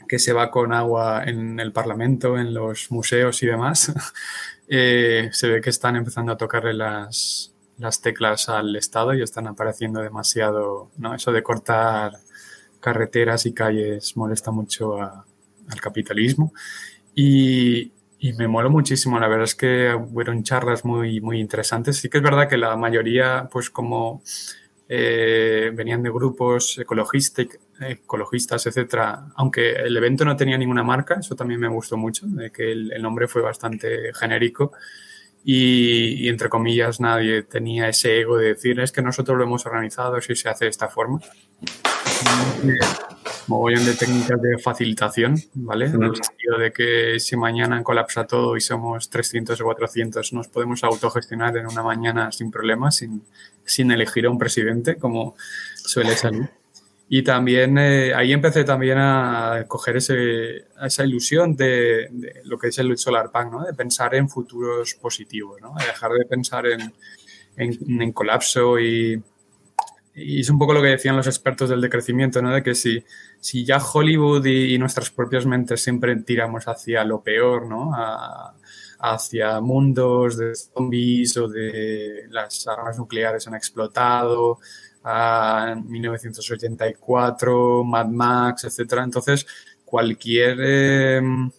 que se va con agua en el Parlamento, en los museos y demás, eh, se ve que están empezando a tocarle las, las, teclas al Estado y están apareciendo demasiado, ¿no? Eso de cortar carreteras y calles molesta mucho al capitalismo. Y, Y me moló muchísimo, la verdad es que fueron charlas muy, muy interesantes. Sí que es verdad que la mayoría, pues como eh, venían de grupos ecologistas, etcétera, aunque el evento no tenía ninguna marca, eso también me gustó mucho, de que el, nombre fue bastante genérico y, entre comillas nadie tenía ese ego de decir es que nosotros lo hemos organizado si se hace de esta forma mogollón de técnicas de facilitación, ¿vale? En el sentido de que si mañana colapsa todo y somos 300 o 400, nos podemos autogestionar en una mañana sin problemas, sin, sin elegir a un presidente, como suele salir. Y también eh, ahí empecé también a coger ese, esa ilusión de, lo que es el Solar Punk, ¿no? De pensar en futuros positivos, ¿no? De dejar de pensar en, en, colapso y, y es un poco lo que decían los expertos del decrecimiento, ¿no? De que si, si ya Hollywood y, nuestras propias mentes siempre tiramos hacia lo peor, ¿no? hacia mundos de zombies o de las armas nucleares han explotado, a 1984, Mad Max, etcétera. Entonces, cualquier em,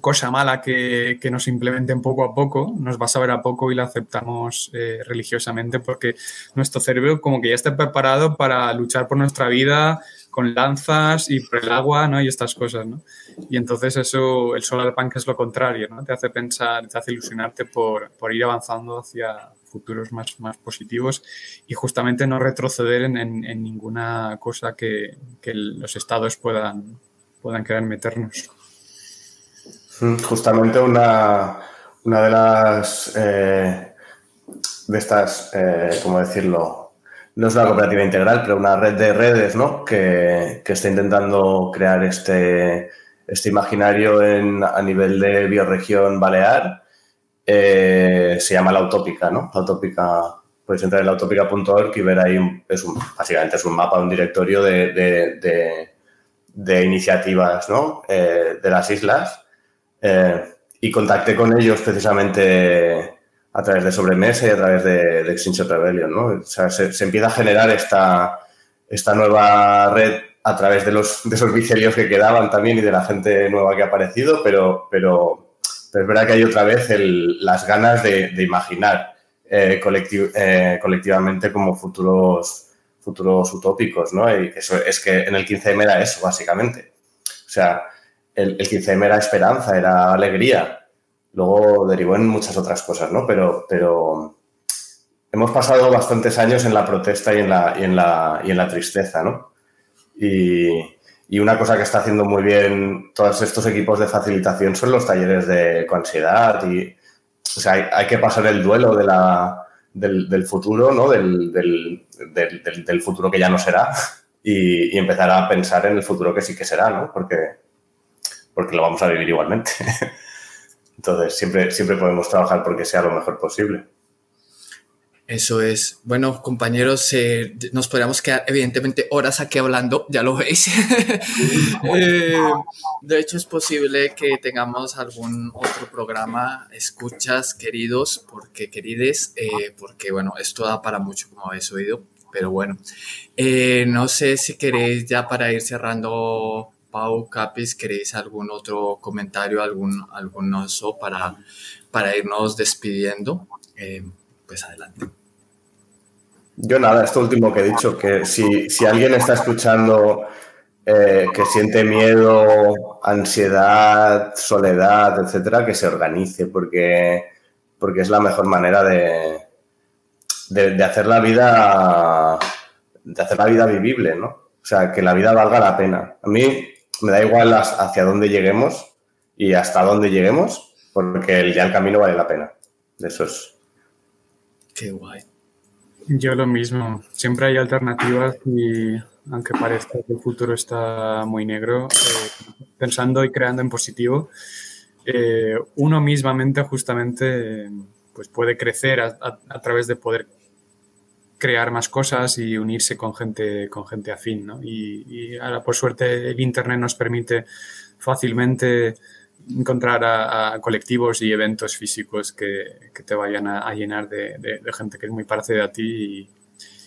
cosa mala que, nos implementen poco a poco, nos va a saber a poco y la aceptamos eh, religiosamente porque nuestro cerebro como que ya está preparado para luchar por nuestra vida con lanzas y por el agua, ¿no? Y estas cosas, ¿no? Y entonces eso, el solar punk es lo contrario, ¿no? Te hace pensar, te hace ilusionarte por, ir avanzando hacia futuros más, más positivos y justamente no retroceder en, ninguna cosa que, los estados puedan, puedan querer meternos. Mm, justamente una, una de las eh, de estas, eh, ¿cómo decirlo? No es una cooperativa integral, pero una red de redes, ¿no? Que, está intentando crear este, este imaginario en, a nivel de bioregión balear. Eh, se llama La Utópica, ¿no? La Utópica, puedes entrar en lautópica.org y ver ahí, es un, básicamente es un mapa, un directorio de, de, iniciativas, ¿no? de las islas eh, y contacté con ellos precisamente a través de Sobremesa y a través de, de Extinction Rebellion, ¿no? O sea, se, empieza a generar esta, esta nueva red a través de, los, de esos que quedaban también y de la gente nueva que ha aparecido, pero, pero, es verdad que hay otra vez las ganas de, imaginar eh, eh, colectivamente como futuros, futuros utópicos, ¿no? Y eso es que en el 15M era eso, básicamente. O sea, el, 15M era esperanza, era alegría. Luego derivó en muchas otras cosas, ¿no? Pero, pero hemos pasado bastantes años en la protesta y en la, y en la, y en la tristeza, ¿no? Y, una cosa que está haciendo muy bien todos estos equipos de facilitación son los talleres de ansiedad y, o sea, hay, que pasar el duelo de la, del, futuro, ¿no? Del, del, futuro que ya no será y, y, empezar a pensar en el futuro que sí que será, ¿no? Porque porque lo vamos a vivir igualmente. Entonces, siempre, siempre podemos trabajar porque sea lo mejor posible. Eso es. Bueno, compañeros, eh, nos podríamos quedar evidentemente horas aquí hablando, ya lo veis. Eh, de hecho, es posible que tengamos algún otro programa, escuchas, queridos, porque querides, eh, porque bueno, esto da para mucho, como habéis oído, pero bueno, no sé si queréis ya para ir cerrando Pau, Capis, ¿queréis algún otro comentario, algún, algún oso para, para irnos despidiendo? Eh, pues adelante. Yo nada, esto último que he dicho, que si, alguien está escuchando eh, que siente miedo, ansiedad, soledad, etcétera, que se organice, porque, porque es la mejor manera de, de, de, hacer la vida de hacer la vida vivible, ¿no? O sea, que la vida valga la pena. A mí, me da igual hacia dónde lleguemos y hasta dónde lleguemos, porque ya el camino vale la pena. Eso es. Qué guay. Yo lo mismo. Siempre hay alternativas y aunque parezca que el futuro está muy negro, eh, pensando y creando en positivo, eh, uno mismamente justamente pues puede crecer a través de poder crear más cosas y unirse con gente, con gente afín. ¿no? Y, ahora, por suerte, el Internet nos permite fácilmente encontrar a, colectivos y eventos físicos que, que te vayan a, llenar de, de, gente que es muy parecida a ti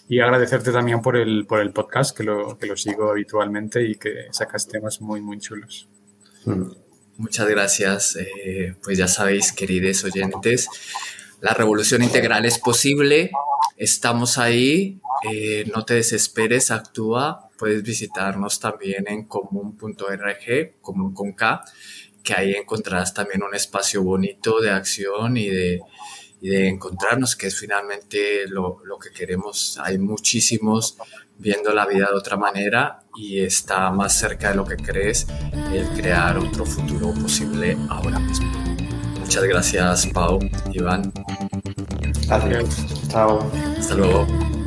y, y, agradecerte también por el, por el podcast, que lo, que lo sigo habitualmente y que sacas temas muy, muy chulos. Mm. Muchas gracias. Eh, pues ya sabéis, queridos oyentes, la revolución integral es posible. Estamos ahí. Eh, no te desesperes, actúa. Puedes visitarnos también en común.org, común con K, que ahí encontrarás también un espacio bonito de acción y de, de encontrarnos, que es finalmente lo, lo que queremos. Hay muchísimos viendo la vida de otra manera y está más cerca de lo que crees el crear otro futuro posible ahora mismo. Muchas gracias, Pau, Iván. Gracias. Chao. Hasta luego.